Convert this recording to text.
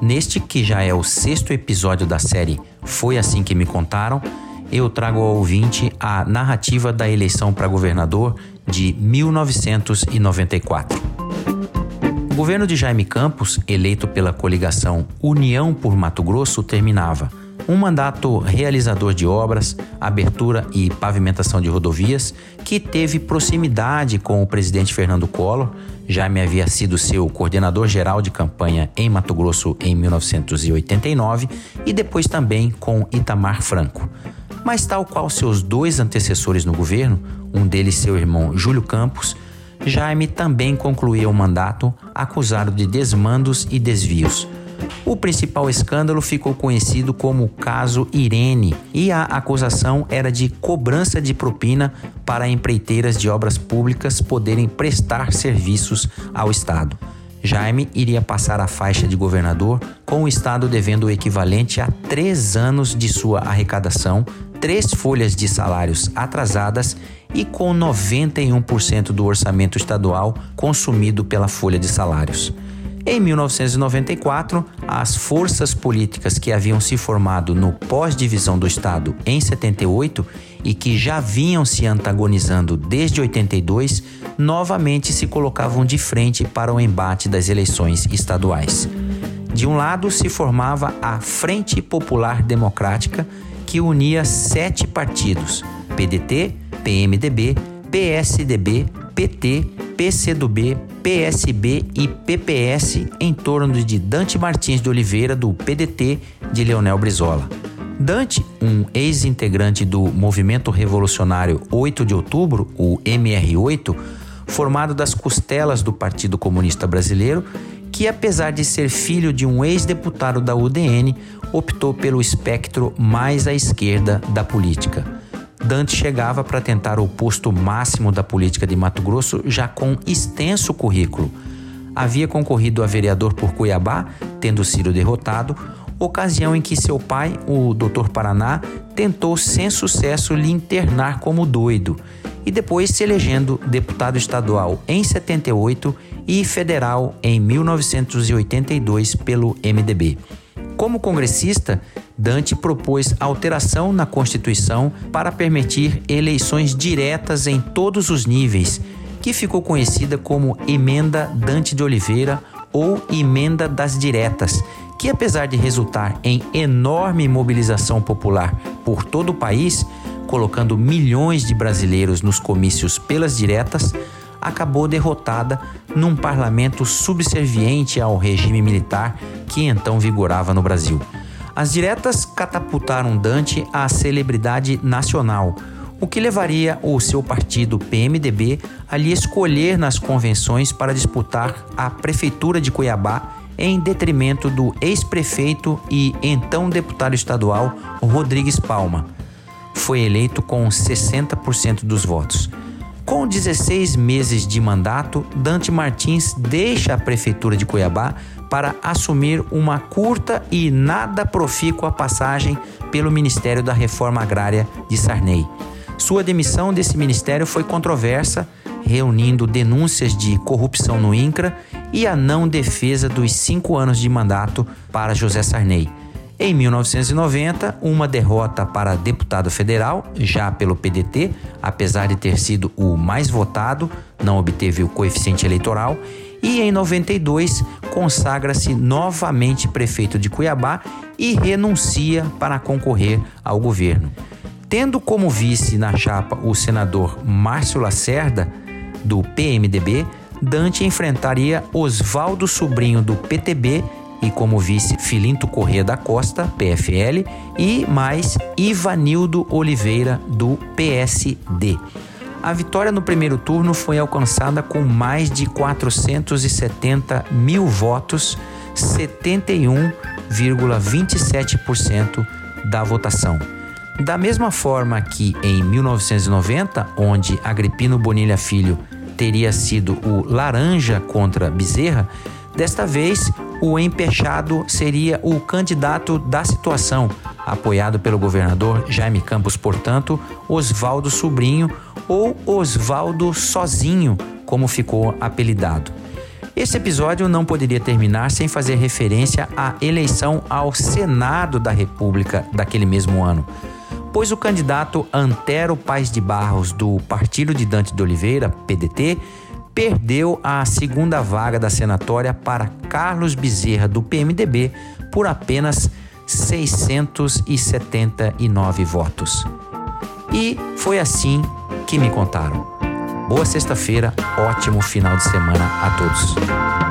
Neste que já é o sexto episódio da série Foi Assim Que Me Contaram, eu trago ao ouvinte a narrativa da eleição para governador de 1994. O governo de Jaime Campos, eleito pela coligação União por Mato Grosso, terminava um mandato realizador de obras, abertura e pavimentação de rodovias, que teve proximidade com o presidente Fernando Collor, Jaime havia sido seu coordenador geral de campanha em Mato Grosso em 1989 e depois também com Itamar Franco. Mas, tal qual seus dois antecessores no governo, um deles seu irmão Júlio Campos, Jaime também concluía o mandato acusado de desmandos e desvios o principal escândalo ficou conhecido como o caso Irene e a acusação era de cobrança de propina para empreiteiras de obras públicas poderem prestar serviços ao Estado. Jaime iria passar a faixa de governador com o Estado devendo o equivalente a três anos de sua arrecadação, três folhas de salários atrasadas e com 91% do orçamento estadual consumido pela folha de salários. Em 1994, as forças políticas que haviam se formado no pós-divisão do Estado em 78 e que já vinham se antagonizando desde 82, novamente se colocavam de frente para o embate das eleições estaduais. De um lado se formava a Frente Popular Democrática, que unia sete partidos: PDT, PMDB, PSDB, PT, PCdoB, PSB e PPS em torno de Dante Martins de Oliveira, do PDT, de Leonel Brizola. Dante, um ex-integrante do Movimento Revolucionário 8 de Outubro, o MR8, formado das costelas do Partido Comunista Brasileiro, que apesar de ser filho de um ex-deputado da UDN, optou pelo espectro mais à esquerda da política. Dante chegava para tentar o posto máximo da política de Mato Grosso já com extenso currículo. Havia concorrido a vereador por Cuiabá, tendo sido derrotado, ocasião em que seu pai, o Dr. Paraná, tentou sem sucesso lhe internar como doido e depois se elegendo deputado estadual em 78 e federal em 1982 pelo MDB. Como congressista, Dante propôs alteração na Constituição para permitir eleições diretas em todos os níveis, que ficou conhecida como Emenda Dante de Oliveira ou Emenda das Diretas, que apesar de resultar em enorme mobilização popular por todo o país, colocando milhões de brasileiros nos comícios pelas diretas, acabou derrotada num parlamento subserviente ao regime militar que então vigorava no Brasil. As diretas catapultaram Dante à celebridade nacional, o que levaria o seu partido PMDB a lhe escolher nas convenções para disputar a prefeitura de Cuiabá em detrimento do ex-prefeito e então deputado estadual Rodrigues Palma. Foi eleito com 60% dos votos. Com 16 meses de mandato, Dante Martins deixa a prefeitura de Cuiabá para assumir uma curta e nada profícua passagem pelo Ministério da Reforma Agrária de Sarney. Sua demissão desse ministério foi controversa, reunindo denúncias de corrupção no INCRA e a não defesa dos cinco anos de mandato para José Sarney. Em 1990, uma derrota para deputado federal, já pelo PDT, apesar de ter sido o mais votado, não obteve o coeficiente eleitoral. E em 92, consagra-se novamente prefeito de Cuiabá e renuncia para concorrer ao governo. Tendo como vice na chapa o senador Márcio Lacerda, do PMDB, Dante enfrentaria Oswaldo Sobrinho, do PTB, e como vice Filinto Corrêa da Costa, PFL, e mais Ivanildo Oliveira, do PSD. A vitória no primeiro turno foi alcançada com mais de 470 mil votos, 71,27% da votação. Da mesma forma que em 1990, onde Agripino Bonilha Filho teria sido o laranja contra Bezerra, desta vez o empechado seria o candidato da situação, apoiado pelo governador Jaime Campos, portanto, Oswaldo Sobrinho ou Oswaldo Sozinho, como ficou apelidado. Esse episódio não poderia terminar sem fazer referência à eleição ao Senado da República daquele mesmo ano, pois o candidato Antero Paz de Barros, do Partido de Dante de Oliveira, PDT, perdeu a segunda vaga da senatória para Carlos Bezerra, do PMDB, por apenas 679 votos. E foi assim que me contaram. Boa sexta-feira, ótimo final de semana a todos.